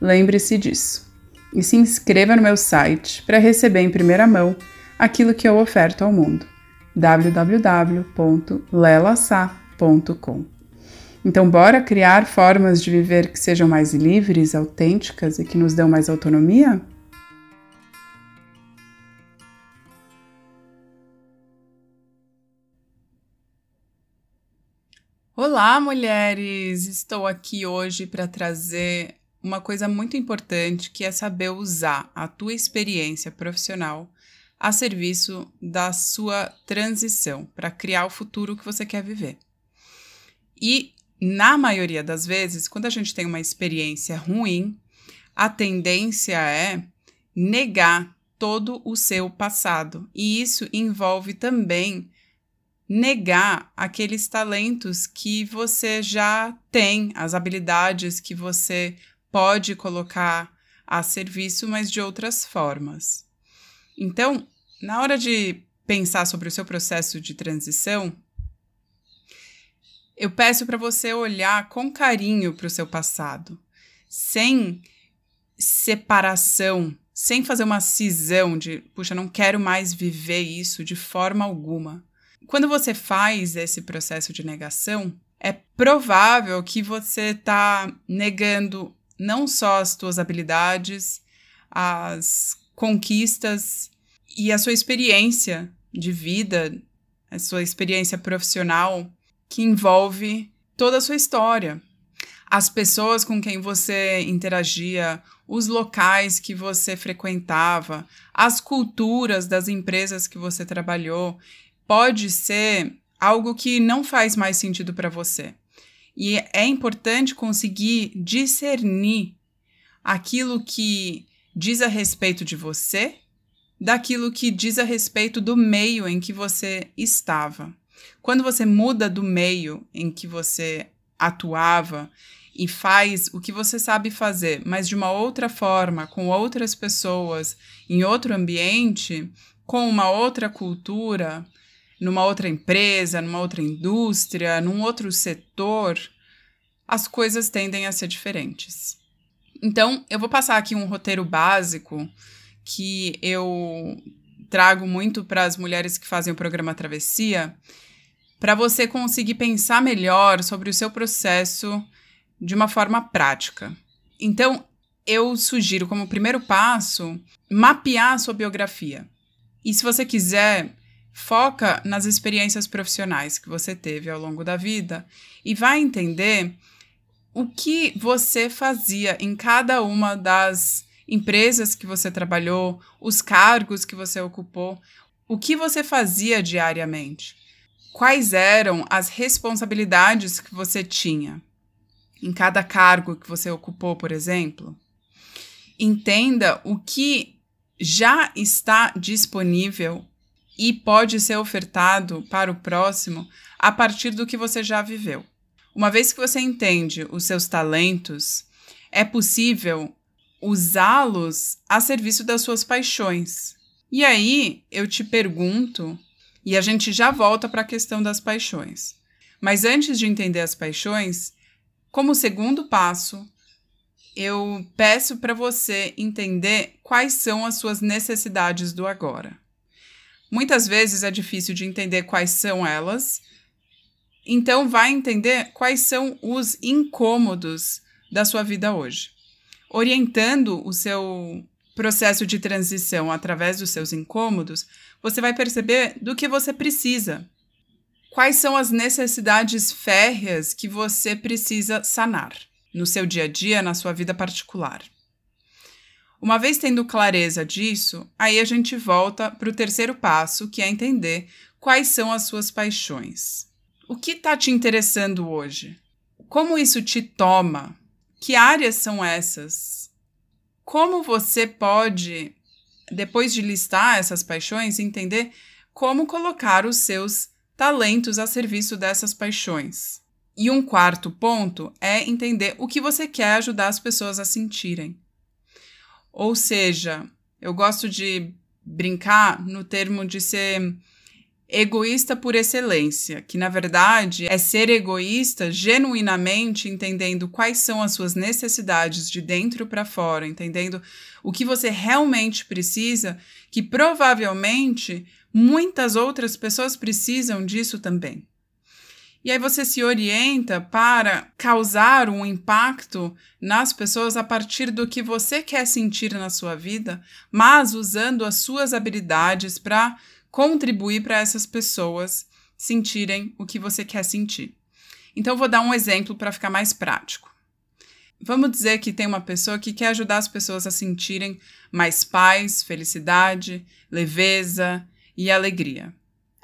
Lembre-se disso. E se inscreva no meu site para receber em primeira mão aquilo que eu oferto ao mundo. www.lelasa.com. Então, bora criar formas de viver que sejam mais livres, autênticas e que nos dão mais autonomia? Olá, mulheres! Estou aqui hoje para trazer uma coisa muito importante que é saber usar a tua experiência profissional a serviço da sua transição para criar o futuro que você quer viver. E na maioria das vezes, quando a gente tem uma experiência ruim, a tendência é negar todo o seu passado. E isso envolve também negar aqueles talentos que você já tem, as habilidades que você pode colocar a serviço, mas de outras formas. Então, na hora de pensar sobre o seu processo de transição, eu peço para você olhar com carinho para o seu passado, sem separação, sem fazer uma cisão de, puxa, não quero mais viver isso de forma alguma. Quando você faz esse processo de negação, é provável que você está negando não só as tuas habilidades, as conquistas e a sua experiência de vida, a sua experiência profissional que envolve toda a sua história. As pessoas com quem você interagia, os locais que você frequentava, as culturas das empresas que você trabalhou, pode ser algo que não faz mais sentido para você. E é importante conseguir discernir aquilo que diz a respeito de você daquilo que diz a respeito do meio em que você estava. Quando você muda do meio em que você atuava e faz o que você sabe fazer, mas de uma outra forma, com outras pessoas, em outro ambiente, com uma outra cultura, numa outra empresa, numa outra indústria, num outro setor, as coisas tendem a ser diferentes. Então, eu vou passar aqui um roteiro básico que eu trago muito para as mulheres que fazem o programa Travessia, para você conseguir pensar melhor sobre o seu processo de uma forma prática. Então, eu sugiro como primeiro passo mapear a sua biografia. E se você quiser, foca nas experiências profissionais que você teve ao longo da vida e vai entender o que você fazia em cada uma das empresas que você trabalhou, os cargos que você ocupou, o que você fazia diariamente, quais eram as responsabilidades que você tinha em cada cargo que você ocupou, por exemplo. Entenda o que já está disponível e pode ser ofertado para o próximo a partir do que você já viveu. Uma vez que você entende os seus talentos, é possível usá-los a serviço das suas paixões. E aí eu te pergunto, e a gente já volta para a questão das paixões. Mas antes de entender as paixões, como segundo passo, eu peço para você entender quais são as suas necessidades do agora. Muitas vezes é difícil de entender quais são elas, então vai entender quais são os incômodos da sua vida hoje. orientando o seu processo de transição através dos seus incômodos, você vai perceber do que você precisa. Quais são as necessidades férreas que você precisa sanar no seu dia a dia, na sua vida particular. Uma vez tendo clareza disso, aí a gente volta para o terceiro passo, que é entender quais são as suas paixões. O que está te interessando hoje? Como isso te toma? Que áreas são essas? Como você pode, depois de listar essas paixões, entender como colocar os seus talentos a serviço dessas paixões? E um quarto ponto é entender o que você quer ajudar as pessoas a sentirem. Ou seja, eu gosto de brincar no termo de ser egoísta por excelência, que na verdade é ser egoísta genuinamente entendendo quais são as suas necessidades de dentro para fora, entendendo o que você realmente precisa, que provavelmente muitas outras pessoas precisam disso também. E aí você se orienta para causar um impacto nas pessoas a partir do que você quer sentir na sua vida, mas usando as suas habilidades para contribuir para essas pessoas sentirem o que você quer sentir. Então, vou dar um exemplo para ficar mais prático. Vamos dizer que tem uma pessoa que quer ajudar as pessoas a sentirem mais paz, felicidade, leveza e alegria.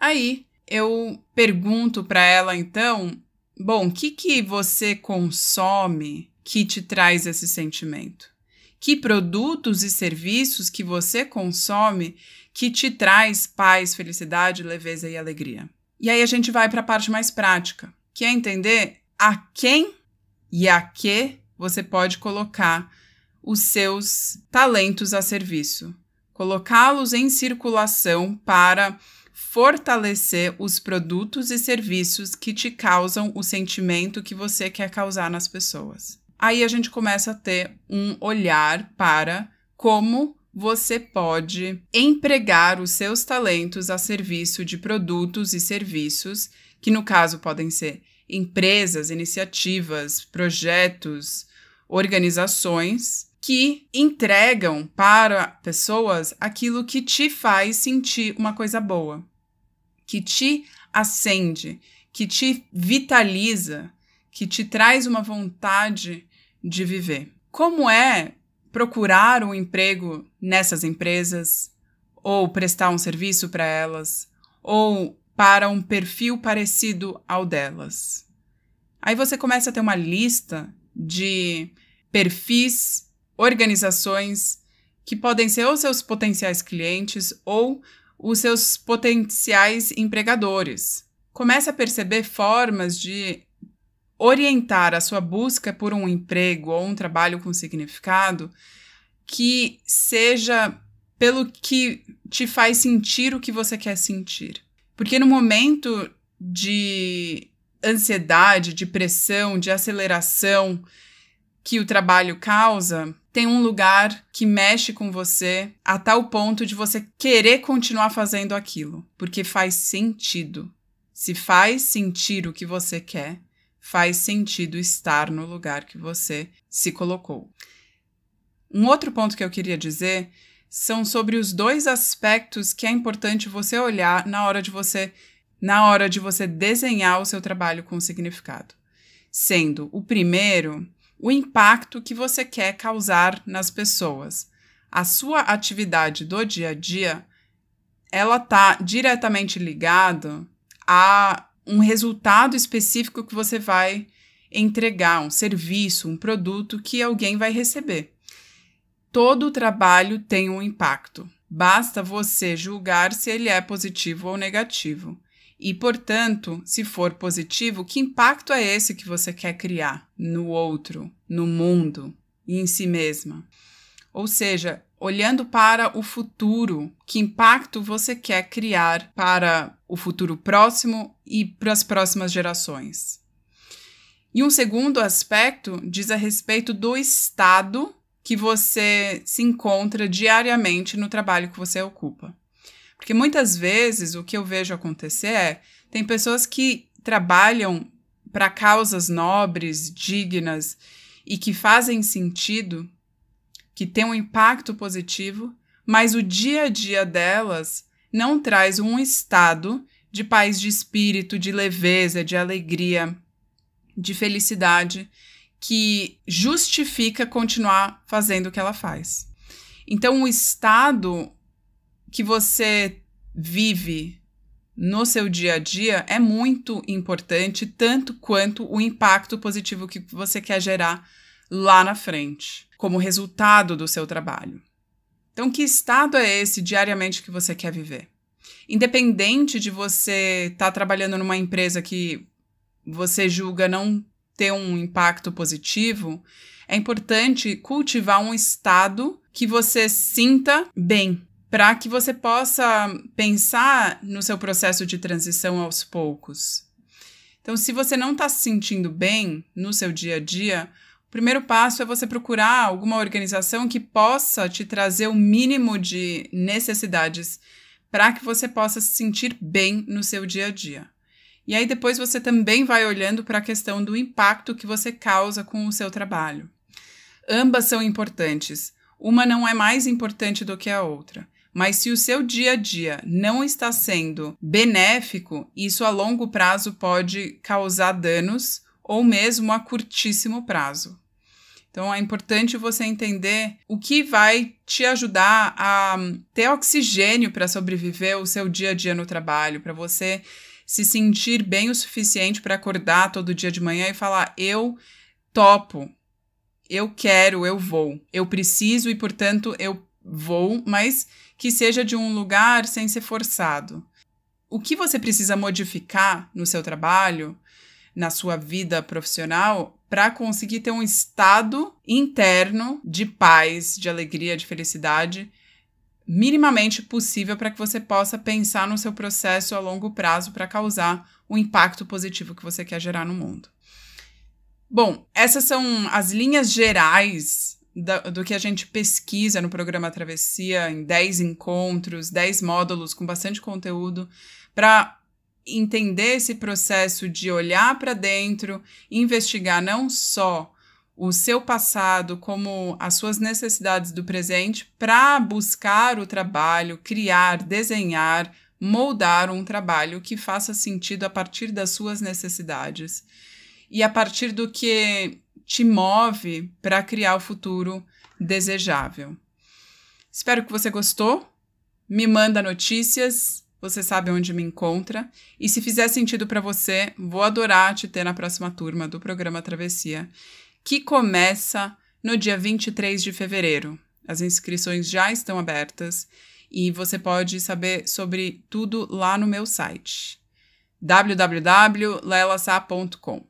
Aí, eu pergunto para ela então, bom, o que que você consome que te traz esse sentimento? Que produtos e serviços que você consome que te traz paz, felicidade, leveza e alegria? E aí a gente vai para a parte mais prática, que é entender a quem e a que você pode colocar os seus talentos a serviço, colocá-los em circulação para fortalecer os produtos e serviços que te causam o sentimento que você quer causar nas pessoas. Aí a gente começa a ter um olhar para como você pode empregar os seus talentos a serviço de produtos e serviços, que no caso podem ser empresas, iniciativas, projetos, organizações que entregam para pessoas aquilo que te faz sentir uma coisa boa que te acende, que te vitaliza, que te traz uma vontade de viver. Como é procurar um emprego nessas empresas, ou prestar um serviço para elas, ou para um perfil parecido ao delas? Aí você começa a ter uma lista de perfis, organizações que podem ser os seus potenciais clientes ou os seus potenciais empregadores. Comece a perceber formas de orientar a sua busca por um emprego ou um trabalho com significado que seja pelo que te faz sentir o que você quer sentir. Porque no momento de ansiedade, de pressão, de aceleração que o trabalho causa, tem um lugar que mexe com você a tal ponto de você querer continuar fazendo aquilo, porque faz sentido. Se faz sentir o que você quer, faz sentido estar no lugar que você se colocou. Um outro ponto que eu queria dizer são sobre os dois aspectos que é importante você olhar na hora de você na hora de você desenhar o seu trabalho com significado. Sendo o primeiro o impacto que você quer causar nas pessoas. A sua atividade do dia a dia, ela está diretamente ligada a um resultado específico que você vai entregar, um serviço, um produto que alguém vai receber. Todo o trabalho tem um impacto. Basta você julgar se ele é positivo ou negativo. E, portanto, se for positivo, que impacto é esse que você quer criar no outro, no mundo e em si mesma? Ou seja, olhando para o futuro, que impacto você quer criar para o futuro próximo e para as próximas gerações? E um segundo aspecto diz a respeito do estado que você se encontra diariamente no trabalho que você ocupa. Porque muitas vezes o que eu vejo acontecer é: tem pessoas que trabalham para causas nobres, dignas e que fazem sentido, que tem um impacto positivo, mas o dia a dia delas não traz um estado de paz de espírito, de leveza, de alegria, de felicidade que justifica continuar fazendo o que ela faz. Então, o estado que você vive no seu dia a dia é muito importante, tanto quanto o impacto positivo que você quer gerar lá na frente, como resultado do seu trabalho. Então, que estado é esse diariamente que você quer viver? Independente de você estar tá trabalhando numa empresa que você julga não ter um impacto positivo, é importante cultivar um estado que você sinta bem, para que você possa pensar no seu processo de transição aos poucos. Então, se você não está se sentindo bem no seu dia a dia, o primeiro passo é você procurar alguma organização que possa te trazer o mínimo de necessidades para que você possa se sentir bem no seu dia a dia. E aí depois você também vai olhando para a questão do impacto que você causa com o seu trabalho. Ambas são importantes. Uma não é mais importante do que a outra. Mas se o seu dia a dia não está sendo benéfico, isso a longo prazo pode causar danos ou mesmo a curtíssimo prazo. Então é importante você entender o que vai te ajudar a ter oxigênio para sobreviver o seu dia a dia no trabalho, para você se sentir bem o suficiente para acordar todo dia de manhã e falar: eu topo, eu quero, eu vou, eu preciso e portanto eu vou, mas que seja de um lugar sem ser forçado. O que você precisa modificar no seu trabalho, na sua vida profissional, para conseguir ter um estado interno de paz, de alegria, de felicidade minimamente possível para que você possa pensar no seu processo a longo prazo para causar o impacto positivo que você quer gerar no mundo. Bom, essas são as linhas gerais do que a gente pesquisa no programa Travessia, em 10 encontros, 10 módulos com bastante conteúdo, para entender esse processo de olhar para dentro, investigar não só o seu passado, como as suas necessidades do presente, para buscar o trabalho, criar, desenhar, moldar um trabalho que faça sentido a partir das suas necessidades. E a partir do que te move para criar o futuro desejável. Espero que você gostou. Me manda notícias, você sabe onde me encontra. E se fizer sentido para você, vou adorar te ter na próxima turma do programa Travessia, que começa no dia 23 de fevereiro. As inscrições já estão abertas e você pode saber sobre tudo lá no meu site www.lelasa.com.